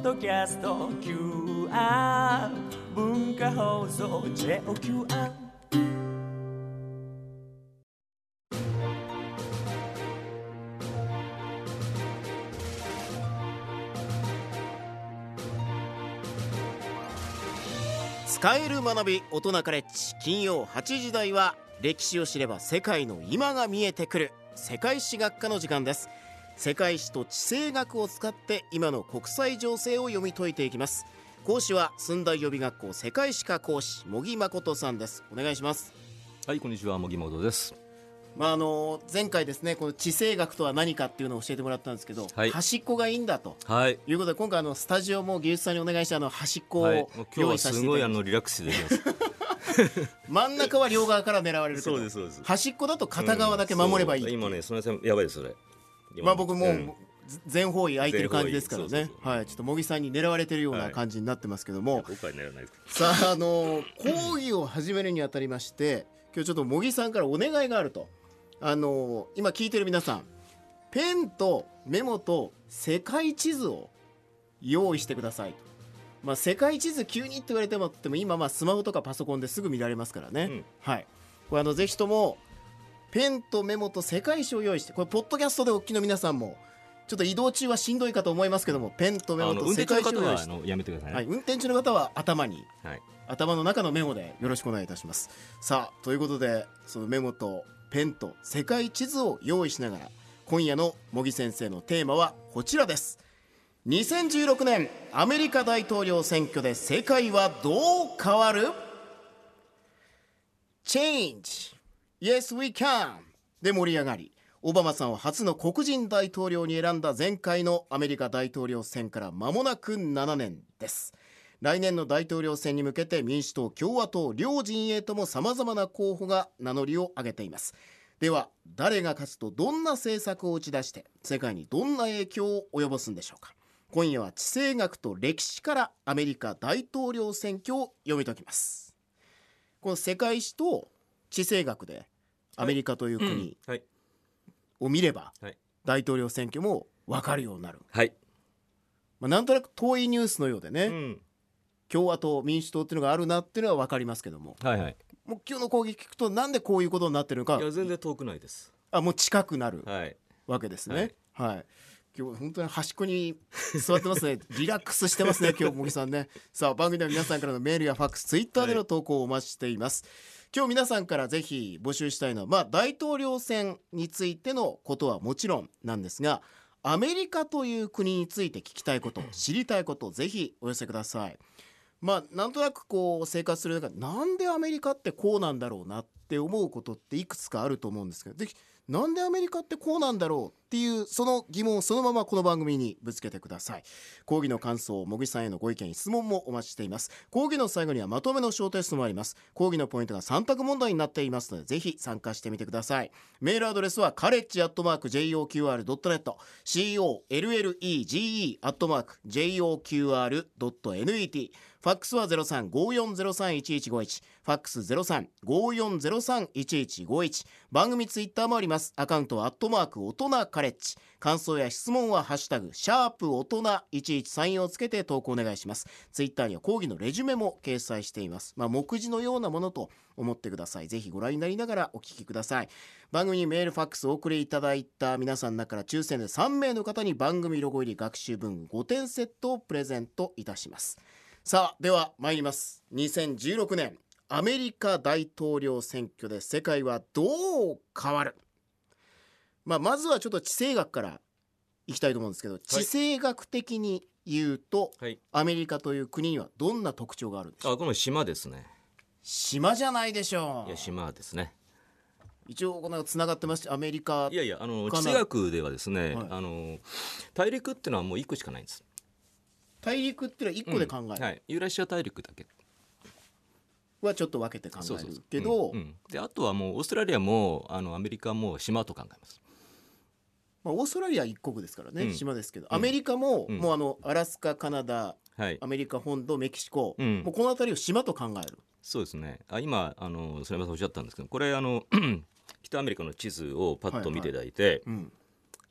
ッドキャスト QR 文化放送 JOQR 使える学び大人カレッジ金曜8時台は歴史を知れば世界の今が見えてくる。世界史学科の時間です。世界史と地政学を使って今の国際情勢を読み解いていきます。講師は駿台予備学校世界史科講師茂木誠さんです。お願いします。はいこんにちは茂木誠です。まああの前回ですねこの地政学とは何かっていうのを教えてもらったんですけど、はい。端っこがいいんだと。はい。いうことで今回あのスタジオも技術さんにお願いしてあの端っこはいをもう今日は用意させすごいあていただきまのリラックスできます。す 真ん中は両側から狙われるけどそうですそうです。端っこだと片側だけ守ればいいう。今ねその辺やばいですそれ。今まあ僕もううん。全方位空いてる感じですからね。はい。ちょっと茂木さんに狙われてるような感じになってますけども、僕はいさああの講義を始めるにあたりまして今日ちょっと茂木さんからお願いがあると。あの今聞いてる皆さんペンとメモと世界地図を用意してくださいと。まあ、世界地図急にって言われてもっても今まあスマホとかパソコンですぐ見られますからね、うん。はい。これあのぜひともペンとメモと世界史を用意してこれポッドキャストでお聞きの皆さんもちょっと移動中はしんどいかと思いますけどもペンとメモと世界史を用意して。はあのやめてくださいね。はい、運転中の方は頭にはい。頭の中のメモでよろしくお願いいたします。さあということでそのメモとペンと世界地図を用意しながら今夜の茂木先生のテーマはこちらです。2016年アメリカ大統領選挙で世界はどう変わる？Change Yes we can! で盛り上がり。オバマさんを初の黒人大統領に選んだ前回のアメリカ大統領選から間もなく7年です。来年の大統領選に向けて民主党共和党両陣営ともさまざまな候補が名乗りを上げています。では誰が勝つとどんな政策を打ち出して世界にどんな影響を及ぼすんでしょうか。今夜は地政学と歴史からアメリカ大統領選挙を読み解きます。この世界史と地政学でアメリカという国はい。を見ればはい。大統領選挙も分かるようになる、はい。まあ、なんとなく遠いニュースのようでね、うん。共和党民主党っていうのがあるなっていうのは分かりますけども。はいはい。もう今日の講義聞くとなんでこういうことになってるのか。いや全然遠くないです。あもう近くなるはい。わけですね。はい、今日本当に端っこに座ってますね。リラックスしてますね今日茂木さんね。さあ番組では皆さんからのメールやファックスツイッターでの投稿をお待ちしています、今日皆さんからぜひ募集したいのはまあ大統領選についてのことはもちろんなんですがアメリカという国について聞きたいこと 知りたいことぜひお寄せください。まあなんとなくこう生活する中でなんでアメリカってこうなんだろうなって思うことっていくつかあると思うんですけどぜひなんでアメリカってこうなんだろうっていうその疑問をそのままこの番組にぶつけてください。講義の感想茂木さんへのご意見質問もお待ちしています。講義の最後にはまとめの小テストもあります講義のポイントが3択問題になっていますのでぜひ参加してみてください。メールアドレスはカレッジアットマーク JOQR.net COLLEGE アットマーク JOQR.net ファックスは0354031151ファックス0354031151番組ツイッターもあります。アカウントはアットマーク大人カレッジ。感想や質問はハッシュタグシャープ大人1134をつけて投稿お願いします。ツイッターには講義のレジュメも掲載しています。まあ目次のようなものと思ってください。ぜひご覧になりながらお聞きください。番組にメールファックスお送りいただいた皆さんの中から抽選で3名の方に番組ロゴ入り学習文具5点セットをプレゼントいたします。さあでは参ります。2016年アメリカ大統領選挙で世界はどう変わる、まあ、まずはちょっと地政学からいきたいと思うんですけど、地政学的に言うとはい。アメリカという国にはどんな特徴があるんでしょう？あこの島ですね。島じゃないでしょいうや島ですね。一応このつながってますしアメリカいやいやあの地政学ではですね、はい。あの大陸っていうのはもう一個しかないんです大陸っていうのは1個で考える、はい、ユーラシア大陸だけ。はちょっと分けて考えるけど、うん。うん。であとはもうオーストラリアもあのアメリカも島と考えます。まあ、オーストラリアは一国ですからね、うん。島ですけど。アメリカも、うん。もうあのアラスカカナダはい。アメリカ本土メキシコ、うん。もうこの辺りを島と考える。そうですね。あ今あのそれまさんおっしゃったんですけどこれあの 北アメリカの地図をパッと見ていただいて、うん、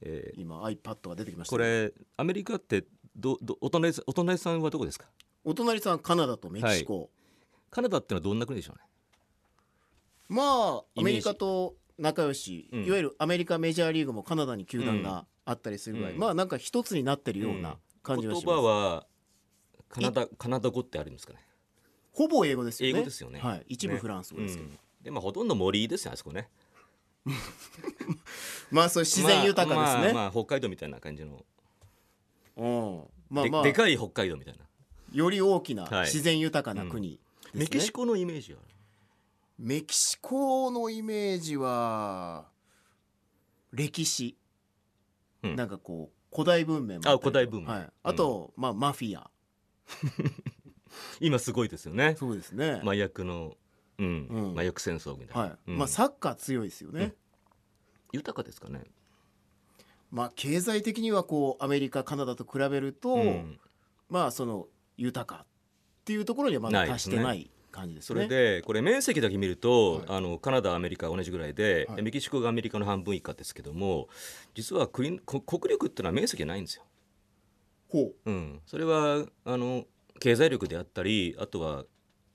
えー今 iPad が出てきましたこれアメリカってどどお隣さんお隣さんはどこですか？お隣さんカナダとメキシコ、カナダってのはどんな国でしょうね？まあアメリカと仲良し、うん。いわゆるアメリカメジャーリーグもカナダに球団があったりするぐらい、うん。まあなんか一つになってるような感じは言します、葉はカナダカナダ語ってあるんですかね？ほぼ英語ですよね。英語ですよね。はい、一部フランス語ですけど、うん。でまあほとんど森ですよあそこね。まあそう自然豊かですね、まあまあまあ北海道みたいな感じの、うん。まあまあ。ででかい北海道みたいな、より大きなはい。自然豊かな国ですね、メキシコのイメージは？メキシコのイメージは歴史、うん。なんかこう古代文明もったりあ古代文明。はい、あと、まあマフィア。今すごいですよね。そうですね、麻薬の、うん。うん。麻薬戦争みたいな、はい。うん。まあサッカー強いですよね、うん。豊かですかね、まあ経済的にはこうアメリカカナダと比べると、うん。まあその豊かっていうところにはまだ達してなない感じですね。それでこれ面積だけ見ると、はい。あのカナダアメリカ同じぐらいで、はい。でメキシコがアメリカの半分以下ですけども実は国こ国力っていうのは面積ないんですよ。ほう。ん、それはあの経済力であったりあとは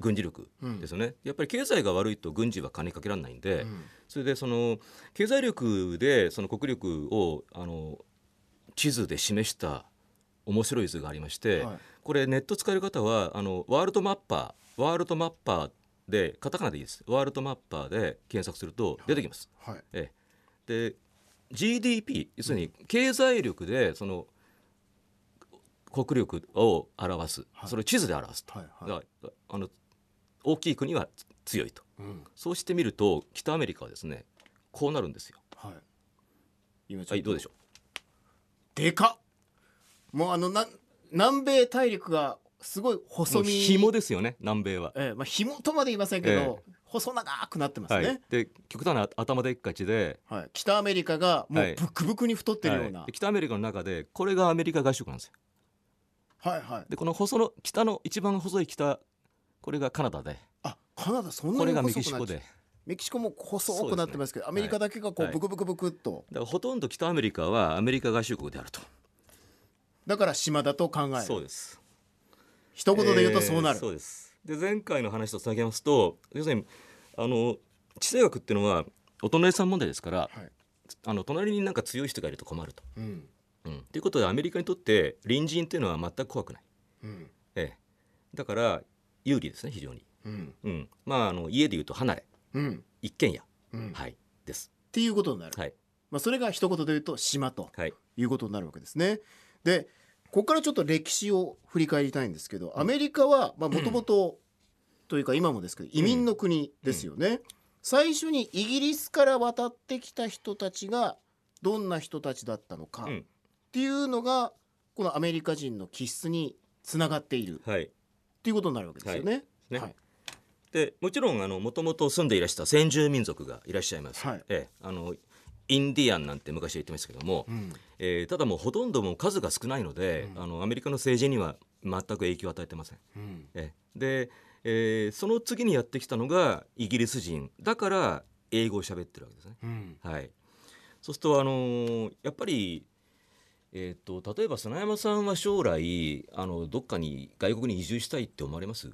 軍事力う、うんですよね、やっぱり経済が悪いと軍事は金かけられないんで、うんそれでその経済力でその国力をあの地図で示した面白い図がありまして、はい。これネット使える方はあのワールドマッパーワールドマッパーでカタカナでいいです。ワールドマッパーで検索すると出てきます。はい。ええ、で GDP 要するに経済力でその国力を表す、はい。それを地図で表すと、はい。はい。あの大きい国は強いと。うん。そうしてみると北アメリカはですねこうなるんですよ。はい。今はいどうでしょでかっ。もうあのな南米大陸がすごい細身。う紐ですよね南米は。ええまあ紐とまで言いませんけど、え細長くなってますはい。ね、、で極端な頭でっかちではい。北アメリカがもうはい。ブクブクに太ってるような、はい。で北アメリカの中でこれがアメリカ合衆国なんですよ。はい、はい。でこの細の北の一番細い北これがカナダで。あカナダそんなにこれがメ細くなっちゃう。キシコで。メキシコも細くなってますけどね。アメリカだけがこうはい。ブクブクブクっと、だからほとんど北アメリカはアメリカ合衆国であると。だから島だと考える。そうです。一言で言うとそうなる、えーそうです。で前回の話とつなげますと要するにあの地政学っていうのはお隣さん問題ですから、はい。あの隣になんか強い人がいると困ると。うん。うん、ということでアメリカにとって隣人っていうのは全く怖くない。うん。ええ、だから有利ですね非常に。うん。うん、まああの家でいうと離れ。うん。一軒家、はい。です。ていうことになる、はい。まあ、それが一言で言うと島とはい。いうことになるわけですね。でここからちょっと歴史を振り返りたいんですけどアメリカはもともとというか今もですけど移民の国ですよね。最初にイギリスから渡ってきた人たちがどんな人たちだったのかっうん。ていうのがこのアメリカ人の気質につながっているはい。っていうことになるわけですよね。ね。はいでもちろんあのもともと住んでいらした先住民族がいらっしゃいます。はい。ええ、あのインディアンなんて昔は言ってましたけども、うん。えーただもうほとんどもう数が少ないので、うん。あのアメリカの政治には全く影響を与えてません。うん。ええ。で、えーその次にやってきたのがイギリス人だから英語を喋ってるわけですね。うん。はい、そうすると、あのーやっぱり、えー、と例えば砂山さんは将来あのどっかに外国に移住したいって思われます？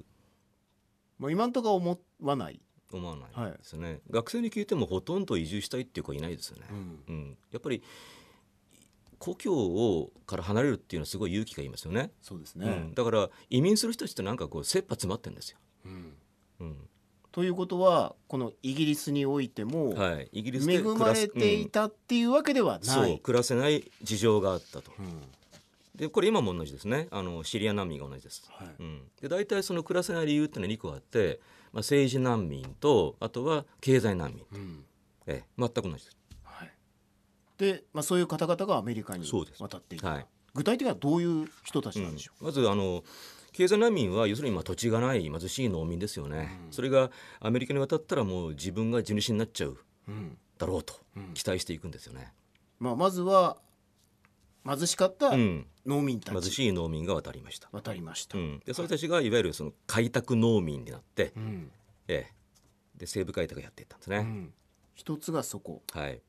もう今んとこ思わない？思わないですよね、学生に聞いてもほとんど移住したいっていう子いないですよね。うんうん、やっぱり故郷をから離れるっていうのはすごい勇気がいりますよね。そうですねうん、。だから移民する人たちってなんかこう切羽詰まってるんですよ。うんうんということはこのイギリスにおいても、はい、イギリスで恵まれていたっていうわけではうんない。そう暮らせない事情があったと。うんでこれ今も同じですね。あのシリア難民が同じです。はい。うん、で大体その暮らせない理由っていうのは2個あって、まあ、政治難民とあとは経済難民、うん。ええ、全く同じです。はい、で、まあ、そういう方々がアメリカに渡っていく、はい。具体的にはどういう人たちなんでしょう？ん。まずあの経済難民は要するにまあ土地がない貧しい農民ですよね、うん。それがアメリカに渡ったらもう自分が地主になっちゃうだろうとうん。期待していくんですよね。まあ、まずは貧しかったうん、農民たち。貧しい農民が渡りました。渡りました。うん、でそれたちがいわゆるその開拓農民になって、うん。ええ、で西部開拓やっていったんですね。うん。一つがそこ。はい、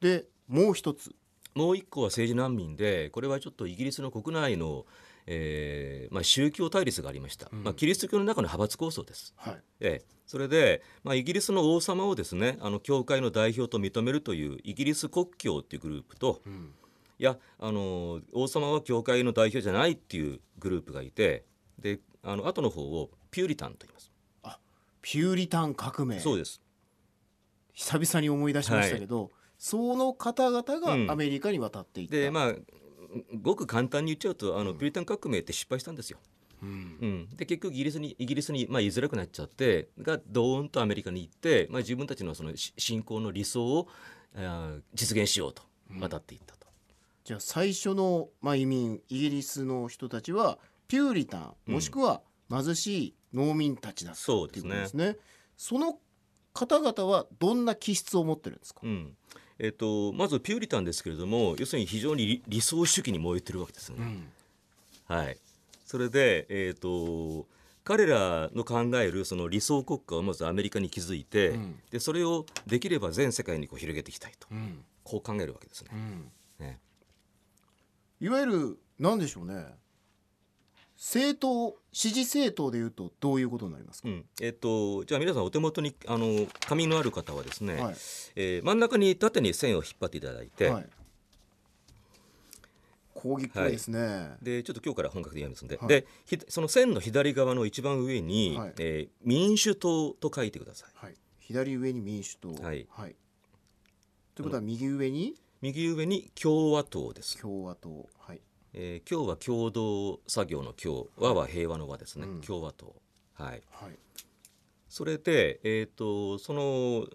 でもう一つ。もう一個は政治難民でこれはちょっとイギリスの国内の、えーまあ、宗教対立がありました、うん。まあ、キリスト教の中の派閥構想です。はい。ええ、それで、まあ、イギリスの王様をですねあの教会の代表と認めるというイギリス国教っていうグループとうんいやあの王様は教会の代表じゃないっていうグループがいてであの後の方をピューリタンと言います。ピューリタン革命。そうです。久々に思い出しましたけど、その方々うん。がアメリカに渡っていった、でまあごく簡単に言っちゃうとあのピューリタン革命って失敗したんですよ。うん。うん、で結局イギリスにイギリスに、まあ、居づらくなっちゃってがドーンとアメリカに行って、まあ、自分たちのそのし信仰の理想をあー実現しようと渡っていったと。じゃあ最初の、まあ、移民イギリスの人たちはピューリタンうん。もしくは貧しい農民たちだっていうそうですね。ことですね。その方々はどんな気質を持ってるんですか、うん。えっとまずピューリタンですけれども要するに非常に理理想主義に燃えてるわけですよね。うん。はい、それで、えー、と彼らの考えるその理想国家をまずアメリカに築いて、うん。でそれをできれば全世界にこう広げていきたいと。うん。こう考えるわけですね。うん。ねいわゆる何でしょうね。政党支持政党でいうとどういうことになりますか、うん。えっとじゃあ皆さんお手元にあの紙のある方はですね、はい。えー真ん中に縦に線を引っ張っていただいて、はい、講義っぽいですね、でちょっと今日から本格的にやりますんで,、はい。でひその線の左側の一番上に、はい。えー民主党と書いてください。はい、左上に民主党。はい。ということは右上に？右上に共和党です。共和党はい。えー今日は共同作業の共和は平和の和ですね、うん。共和党。はい。はい。それでえっ、とその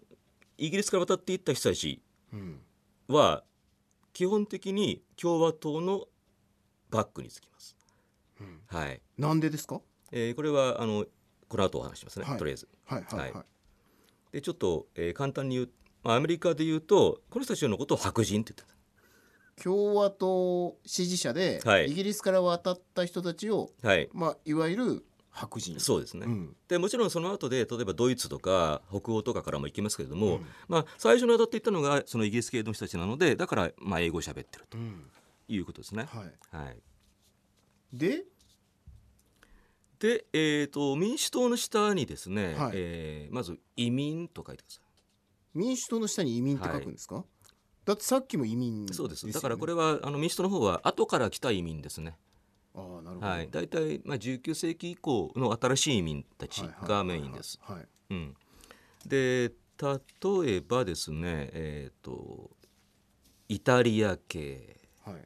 イギリスから渡っていった人たちうん。は基本的に共和党のバックにつきます。うん、はい、なんでですか？えーこれはあのこの後お話しますね、はい。とりあえず。はいはいはい、はい。でちょっと、えー簡単に言うまあアメリカで言うとこの人たちのことを白人って言って共和党支持者で、はい。イギリスから渡った人たちを、たはい。まあ、いわゆる白人。そうですね、うん。でもちろんその後で例えばドイツとか北欧とかからも行きますけれども、うん。まあ、最初に当たっていったのがそのイギリス系の人たちなのでだからまあ英語を喋ってるとうん。いうことですね。はい、はい、で？で、えー、と民主党の下にですね、はい。えーまず移民と書いてくださ民主党の下に移民って書くんですか、だってさっきも移民い。そうです。だからこれはあの民主党の方は後から来た移民ですね。ああなるほど、はい、大体、まあ、19世紀以降の新しい移民たちがメインです。はい。うん、で例えばですね、えー、とイタリア系、はい、はい、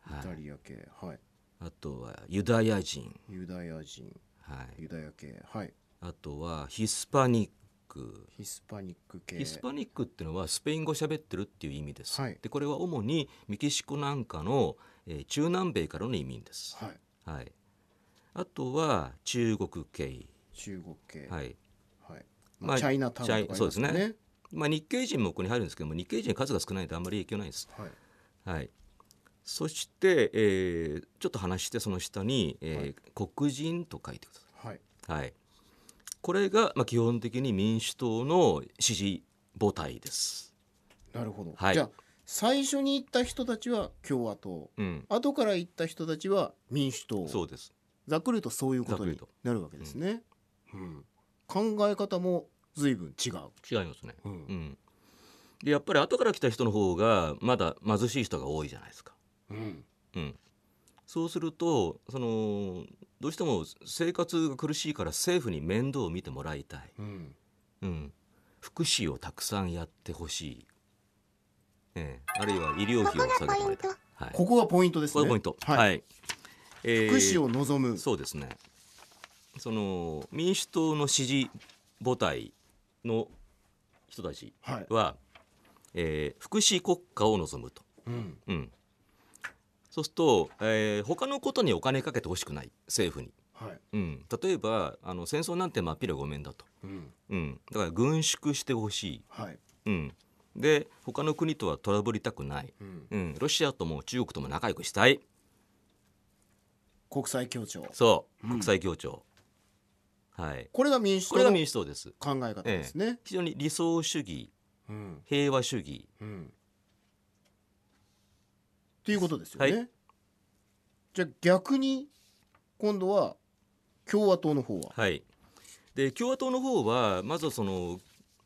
はいイタリア系。はい。あとはユダヤ人、ユダヤ人。はい、ユダヤ系。はい。あとはヒスパニックヒスパニック系。ヒスパニックっていうのはスペイン語喋ってるっていう意味です、はい。でこれは主にメキシコなんかの、えー中南米からの移民です、はい。はい、あとは中国系、中国系。はい。はい。まあまあ、チャイナタウンとかありますよチャイそうですまあ、日系人もここに入るんですけども日系人数が少ないとあんまり影響ないです。はい。はい、そして、えーちょっと話してその下に、えー黒人と書いてくだはい。さい。はい、これが、まあ、基本的に民主党の支持母体です。なるほど、はい。じゃあ最初に行った人たちは共和党。うん、後から行った人たちは民主党。そうです。ざっくりとそういうことになるわけですね、うん。考え方も随分違う、違いますね。うん。うん、でやっぱり後から来た人の方がまだ貧しい人が多いじゃないですか。うん。うん、そうするとそのどうしても生活が苦しいから政府に面倒を見てもらいたい。うん。うん、福祉をたくさんやってほしい、ええ。あるいは医療費を下げてもらいたい、はい、こここがポイントですね。こがポイント、はい、えー福祉を望む。そうですね。その民主党の支持母体の人たちはい、は、えー福祉国家を望むと、うん。うん、そうすると、えー他のことにお金かけてほしくない。政府に、はい。うん、例えばあの戦争なんて真っ平ごめんだと、うん。うん、だから軍縮してほしい。はい。うん、で他の国とはトラブりたくない、うん。うん、ロシアとも中国とも仲良くしたい。国際協調。そう。うん。国際協調、はい。これが民主これが党の民主党です。考え方ですね、非常に理想主義。うん。平和主義。うんっていうことですよね、はい。じゃあ逆に今度は共和党の方は、はい、で共和党の方はまずその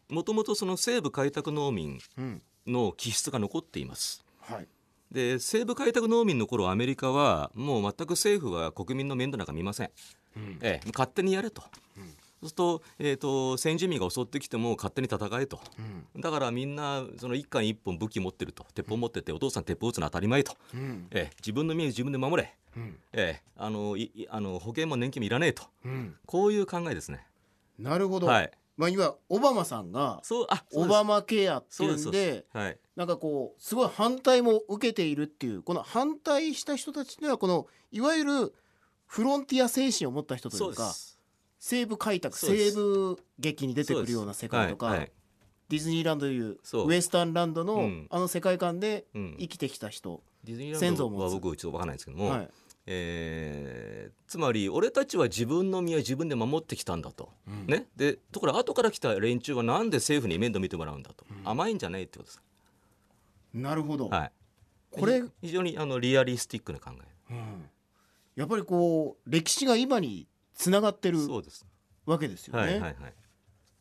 もともとその西部開拓農民うんの気質が残っています。はい。で西部開拓農民の頃アメリカはもう全く政府は国民の面倒なんか見ません、うん。ええ、勝手にやれと、そうすると,、えー、と先住民が襲ってきても勝手に戦えと。うん。だからみんなその一貫一本武器持ってると。鉄砲持っててお父さん鉄砲撃つの当たり前と、うん。ええ、自分の身は自分で守れ、うん。ええ、あのいいあの保険も年金もいらねえと。うん。こういう考えですね。なるほど、はい、まあ今オバマさんがそうあそうオバマケアっていうんではい。なんかこうすごい反対も受けているっていうこの反対した人たちにはこのいわゆるフロンティア精神を持った人というかそうです西部開拓西部劇に出てくるような世界とか、はい。はい。ディズニーランドというウエスタンランドの、うん。あの世界観でうん。生きてきた人、ディズニーランドは僕ちょっと分からないんですけども、はい。えーつまり俺たちは自分の身は自分で守ってきたんだと、うん。ね、でところが後から来た連中はなんで政府に面倒見てもらうんだと、うん。甘いんじゃないってことです、なるほど、はい、これ、非常にあのリアリスティックな考え。うん。やっぱりこう歴史が今につながってるわけですよね。はいはいはい。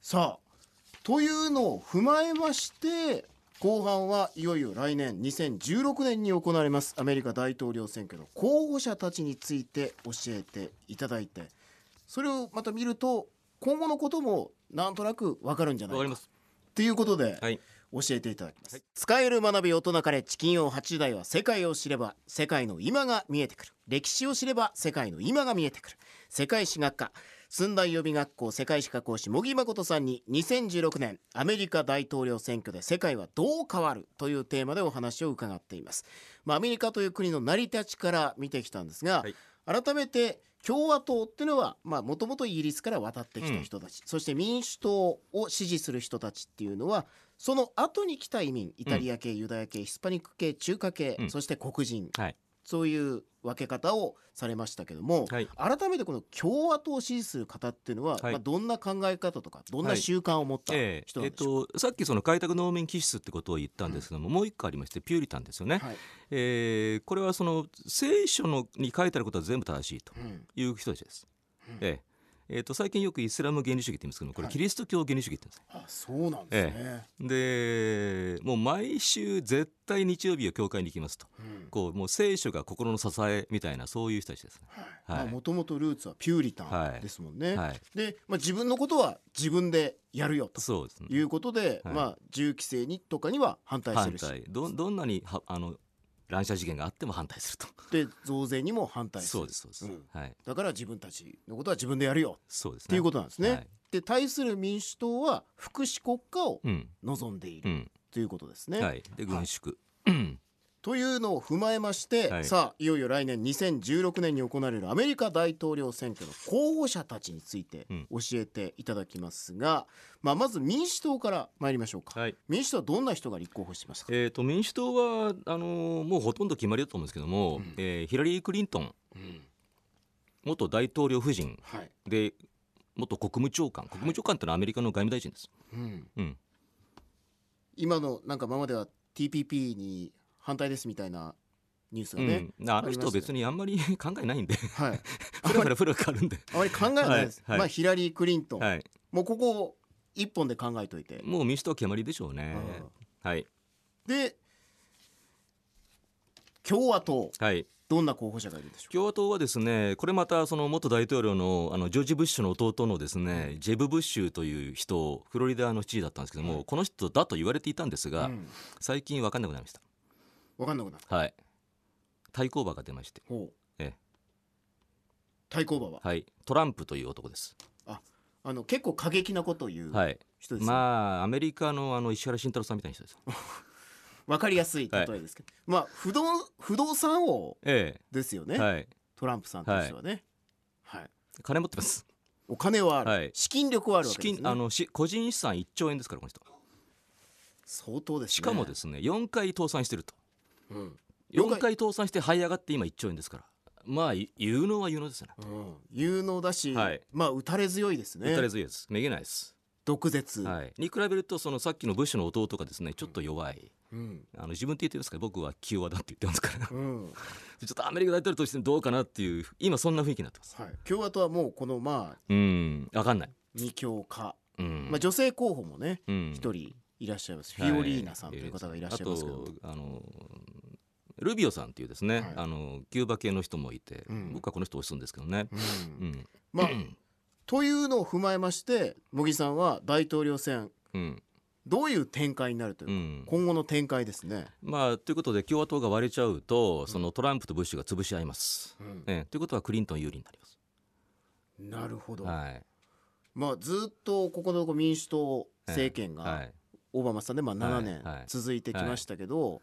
さあというのを踏まえまして後半はいよいよ来年2016年に行われますアメリカ大統領選挙の候補者たちについて教えていただいてそれをまた見ると今後のこともなんとなくわかるんじゃないか。わかります。ということではい教えていただきます、はい。使える学び大人カレッジ金曜8時台は世界を知れば世界の今が見えてくる。歴史を知れば世界の今が見えてくる。世界史学科。寸大予備学校世界史科講師茂木誠さんに2016年アメリカ大統領選挙で世界はどう変わる？というテーマでお話を伺っています、まあ、アメリカという国の成り立ちから見てきたんですが、はい。改めて共和党っていうのはもともとイギリスから渡ってきた人たち、そして民主党を支持する人たちっていうのはその後に来た移民イタリア系、ユダヤ系ヒスパニック系中華系、うん。そして黒人はい。そういう分け方をされましたけども、はい。改めてこの共和党を支持する方っていうのは、はい。まあ、どんな考え方とかどんな習慣を持ったえ人ーえっとさっきその開拓農民気質ってことを言ったんですけども、もう一個ありましてピューリタンですよね、か、はい。えーこれはその聖書のに書いてあることは全部正しいとうん。いう人たちです。うん。えええーと最近よくイスラム原理主義って言いますけどもこれはい。キリスト教原理主義って言うんですね。あそうなんですね、でもう毎週絶対日曜日は教会に行きますと。うん。こうもう聖書が心の支えみたいなそういう人たちですね。はい。もともとルーツはピューリタンはい。ですもんね、はい、で、まあ、自分のことは自分でやるよと。そうですね。いうことで、はい。まあ、銃規制にとかには反対して反るし。対。どどんなにはあの乱射事件があっても反対すると。で増税にも反対する。そうですそうです、うん。はい。だから自分たちのことは自分でやるよ。そうですね。っていうことなんですね。はい。で対する民主党は福祉国家をうん。望んでいうるん。ということですね。はい。で軍縮、うんというのを踏まえまして、はい。さあいよいよ来年2016年に行われるアメリカ大統領選挙の候補者たちについてうん。教えていただきますが、まあ、まず民主党から参りましょうか。はい。民主党はどんな人が立候補しましたか、えー、と民主党はあのーもうほとんど決まりだと思うんですけども、うん。えーヒラリー・クリントンうん。元大統領夫人はい。で元国務長官。国務長官ってのはアメリカの外務大臣です。うん、うん、今のなんかままでは TPP に反対ですみたいなニュースがうね、ん、あの人別にあんまり 考えないんで。はい、ふらふらふるんで、あまり考えないです、はい。はい。まあヒラリー・クリントン、はい、もうここ一本で考えといて、もう民主党は決まりでしょうね。はい、で共和党。はい、どんな候補者がいるでしょう共和党はですねこれまたその元大統領のあのジョージ・ブッシュの弟のですねジェブ・ブッシュという人フロリダの知事だったんですけども、この人だと言われていたんですが、うん。最近分かんなくなりまし分かんなくなったはい。対抗馬が出まして、ほう。ええ。対抗馬は、はい、トランプという男です、あの結構過激なことを言うはい、人です、ねまあアメリカのあの石原慎太郎さんみたいな人です分 かりやすい例えですけど、まあ不動不動産王えですよね、えはい。トランプさんとしてはね、はい。金持ってます。お金はある、はい。資金力はあるわ資けです、ね、金あのし個人資産1兆円ですからこの人。相当ですね。しかもですね4回倒産してるとうん。4回倒産して這い上がって今1兆円ですから。まあい有能は有能ですよね。うん、有能だし、はい。まあ打たれ強いですね。打たれ強いです。めげないです、毒舌、はい、に比べるとそのさっきのブッシュの弟がですねちょっと弱い、うん。あの自分って言ってますから僕は清和だって言ってますから。うん。ちょっとアメリカ大統領としてどうかなっていう今そんな雰囲気になってます。はい、共和党はもうこのまあうん。分かんない、二強化、うん。まあ、女性候補もねうん。一人いらっしゃいます、はいフィオリーナさんという方がいらっしゃいますけど、あとあのルビオさんっていうですね、はい。あのキューバ系の人もいて、うん。僕はこの人推すんですけどね、うん。うん。まあというのを踏まえまして茂木さんは大統領選うん。どういう展開になるというか、うん。今後の展開ですね。まあということで共和党が割れちゃうとそのトランプとブッシュが潰し合います。うん。ええ。ということはクリントン有利になります。なるほど、はい。まあ、ずっとここのとこ民主党政権がはい、オバマさんでまあ7年はいはい。続いてきましたけど、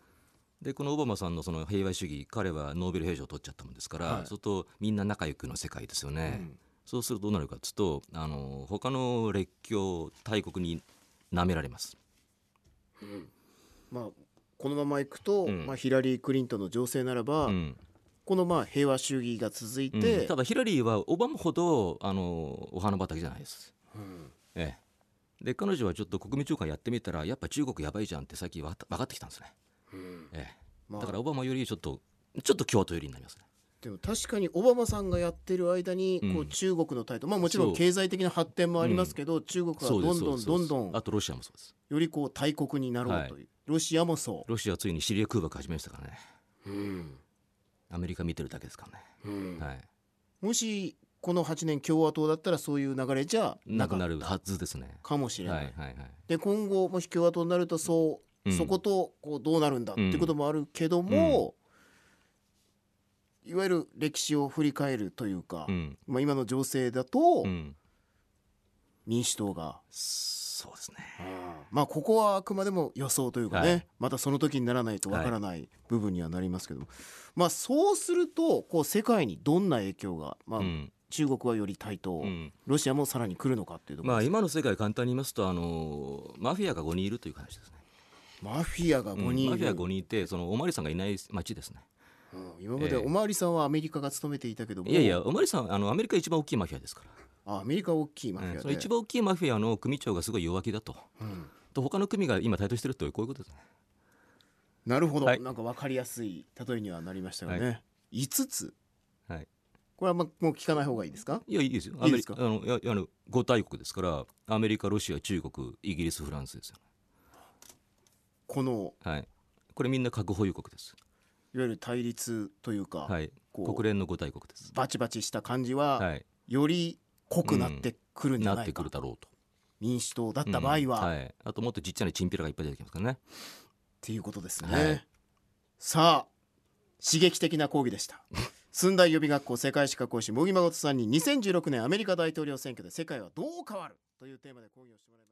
でこのオバマさんのその平和主義彼はノーベル平和賞を取っちゃったもんですから、はい。そうするとみんな仲良くの世界ですよね。うん。そうするとどうなるかというとあの他の列強大国に舐められます。まあ、このままいくと、うん。まあ、ヒラリー・クリントンの情勢ならば、うん。このまあ平和主義が続いうん。て、ただヒラリーはオバマほどあのお花畑じゃないです。うん。ええ、で彼女はちょっと国務長官やってみたらやっぱ中国やばいじゃんって最近分かってきたんですね。うんええまあだからオバマよりちょっとちょっと共和党寄りになりますね。でも確かにオバマさんがやってる間にこううん中国の態度、まあもちろん経済的な発展もありますけど、中国はどんどんどんどんあとロシアもそうです。よりこう大国になろうという、ロシアもそロシアはついにシリア空爆始めましたからね。う、うんアメリカ見てるだけですからね。うんはい。もしこの8年共和党だったらそういう流れじゃなくなるはずですね。かもしれない、はいはいはい。で今後もし共和党になるとそう、うん。そことこうどうなるんだっていうこともあるけども、いわゆる歴史を振り返るというか、うん。まあ、今の情勢だとうん。民主党が、そうですね。まあここはあくまでも予想というかね、はい。またその時にならないとわからない。部分にはなりますけども、まあそうするとこう世界にどんな影響が、まあうん中国はより対等、うん。ロシアもさらに来るのかっていうところまあ今の世界簡単に言いますとあのマフィアが5人いるという話ですね。マフィアが5人いる、マフィア5人いてそのおまわりさんがいない町ですね。うん。今までええ。おまわりさんはアメリカが務めていたけども。いやいやおまわりさんあのアメリカ一番大きいマフィアですから。あアメリカ大きいマフィアその一番大きいマフィアの組長がすごい弱気だと。うん。と他の組が今台頭してるとこういうことですね。なるほど、はい。なんか分かりやすい例えにはなりましたよね、5つ。はい。これはまあもう聞かない方がいいですか？いやいいですよ。いいですか？アメリカあのいやあの5大国ですからアメリカロシア中国イギリスフランスですよ。このはい。これみんな核保有国です。いわゆる対立というか、はい。国連の5大国です。バチバチした感じは、はい。より濃くなってくるんじゃなってないか、くるだろうと。民主党だった場合は、うんっはい。あともっとちっちゃなチンピラがいっぱい出てきますからね。ていうことですね、はいさあ刺激的な講義でした寸大予備学校世界史学講師茂木誠さんに2016年アメリカ大統領選挙で世界はどう変わるというテーマで講義をしてもらいます。